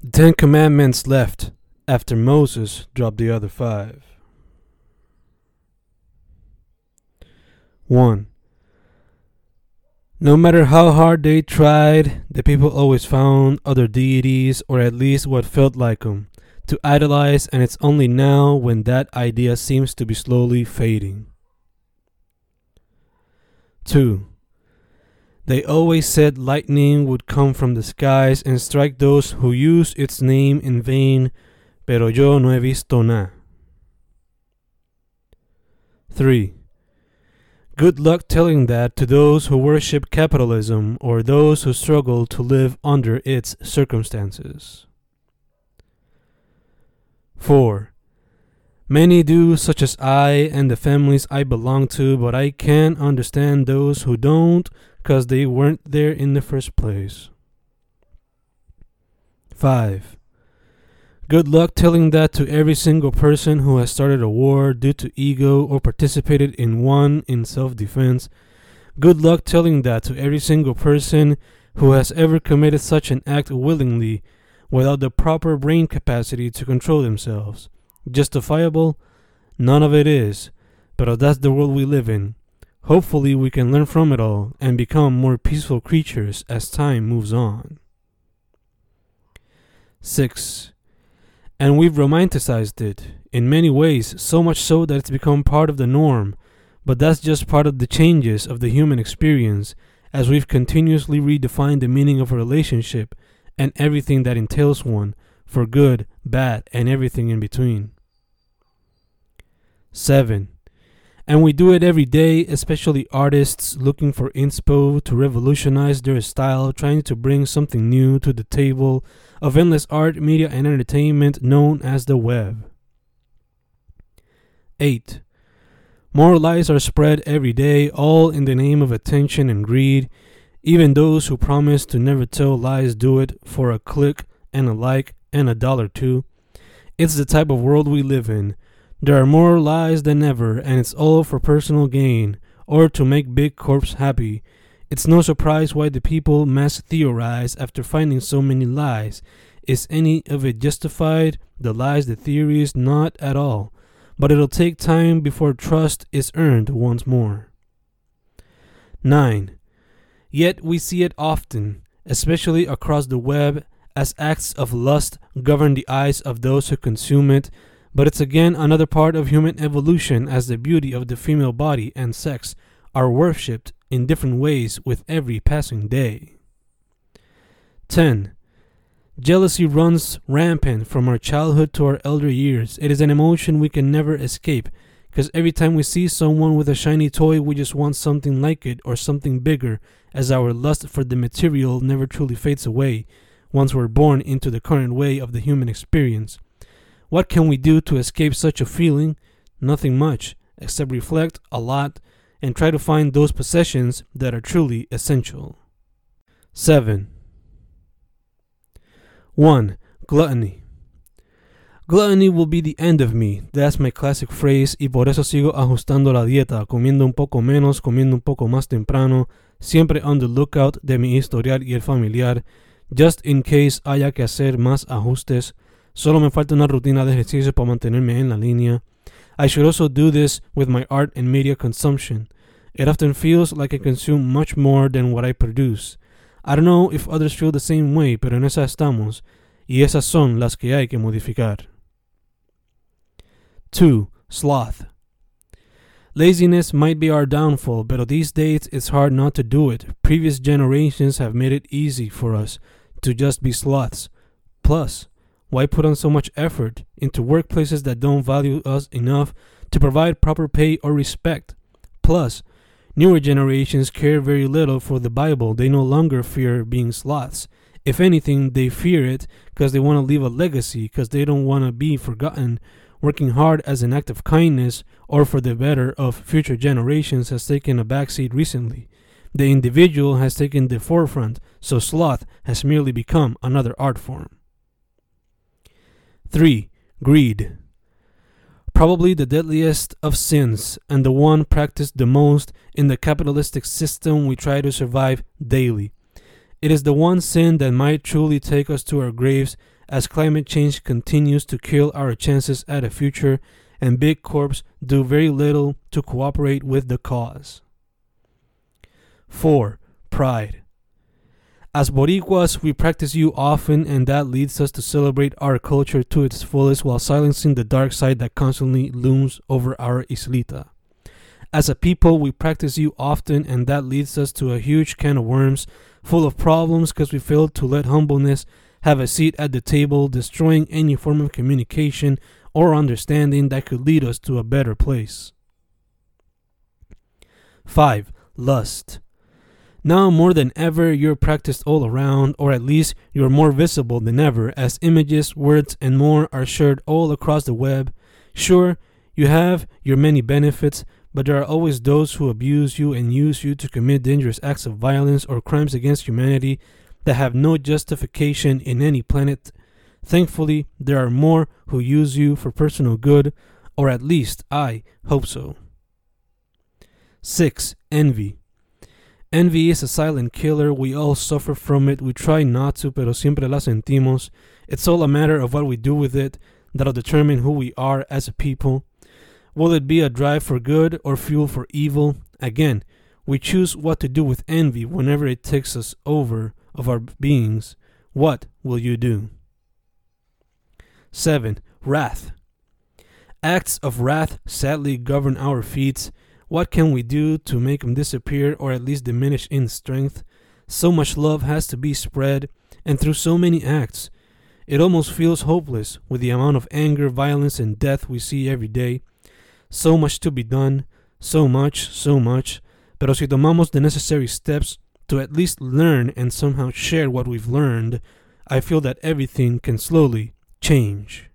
Ten Commandments left after Moses dropped the other five. 1. No matter how hard they tried, the people always found other deities, or at least what felt like them, to idolize, and it's only now when that idea seems to be slowly fading. 2. They always said lightning would come from the skies and strike those who use its name in vain, pero yo no he visto nada. 3. Good luck telling that to those who worship capitalism or those who struggle to live under its circumstances. 4. Many do, such as I and the families I belong to, but I can't understand those who don't because they weren't there in the first place. 5. Good luck telling that to every single person who has started a war due to ego or participated in one in self defense. Good luck telling that to every single person who has ever committed such an act willingly without the proper brain capacity to control themselves. Justifiable? None of it is, but that's the world we live in. Hopefully, we can learn from it all and become more peaceful creatures as time moves on. 6 and we've romanticized it in many ways, so much so that it's become part of the norm. But that's just part of the changes of the human experience as we've continuously redefined the meaning of a relationship and everything that entails one, for good, bad, and everything in between. 7. And we do it every day, especially artists looking for inspo to revolutionize their style, trying to bring something new to the table of endless art, media, and entertainment known as the web. 8. More lies are spread every day, all in the name of attention and greed. Even those who promise to never tell lies do it for a click and a like and a dollar too. It's the type of world we live in there are more lies than ever, and it's all for personal gain, or to make big corps happy. It's no surprise why the people mass theorize after finding so many lies. Is any of it justified? The lies, the theories, not at all. But it'll take time before trust is earned once more. 9. Yet we see it often, especially across the web, as acts of lust govern the eyes of those who consume it but it's again another part of human evolution as the beauty of the female body and sex are worshipped in different ways with every passing day. 10. Jealousy runs rampant from our childhood to our elder years. It is an emotion we can never escape because every time we see someone with a shiny toy, we just want something like it or something bigger, as our lust for the material never truly fades away once we're born into the current way of the human experience. What can we do to escape such a feeling? Nothing much, except reflect a lot and try to find those possessions that are truly essential. 7. 1. Gluttony. Gluttony will be the end of me. That's my classic phrase y por eso sigo ajustando la dieta, comiendo un poco menos, comiendo un poco más temprano, siempre on the lookout de mi historial y el familiar, just in case haya que hacer más ajustes. Solo me falta una rutina de ejercicio para mantenerme en la línea. I should also do this with my art and media consumption. It often feels like I consume much more than what I produce. I don't know if others feel the same way, pero en esa estamos, y esas son las que hay que modificar. 2. Sloth. Laziness might be our downfall, but these days it's hard not to do it. Previous generations have made it easy for us to just be sloths. Plus, why put on so much effort into workplaces that don't value us enough to provide proper pay or respect? Plus, newer generations care very little for the Bible. They no longer fear being sloths. If anything, they fear it because they want to leave a legacy, because they don't want to be forgotten. Working hard as an act of kindness or for the better of future generations has taken a backseat recently. The individual has taken the forefront, so sloth has merely become another art form. 3. Greed. Probably the deadliest of sins and the one practiced the most in the capitalistic system we try to survive daily. It is the one sin that might truly take us to our graves as climate change continues to kill our chances at a future and big corps do very little to cooperate with the cause. 4. Pride. As Boricuas, we practice you often, and that leads us to celebrate our culture to its fullest while silencing the dark side that constantly looms over our islita. As a people, we practice you often, and that leads us to a huge can of worms full of problems because we fail to let humbleness have a seat at the table, destroying any form of communication or understanding that could lead us to a better place. 5. Lust. Now more than ever, you're practiced all around, or at least you're more visible than ever, as images, words, and more are shared all across the web. Sure, you have your many benefits, but there are always those who abuse you and use you to commit dangerous acts of violence or crimes against humanity that have no justification in any planet. Thankfully, there are more who use you for personal good, or at least I hope so. 6. Envy. Envy is a silent killer. We all suffer from it. We try not to, pero siempre la sentimos. It's all a matter of what we do with it that'll determine who we are as a people. Will it be a drive for good or fuel for evil? Again, we choose what to do with envy whenever it takes us over of our beings. What will you do? 7. Wrath. Acts of wrath sadly govern our feet. What can we do to make them disappear or at least diminish in strength? So much love has to be spread, and through so many acts, it almost feels hopeless with the amount of anger, violence, and death we see every day. So much to be done, so much, so much. Pero si tomamos the necessary steps to at least learn and somehow share what we've learned, I feel that everything can slowly change.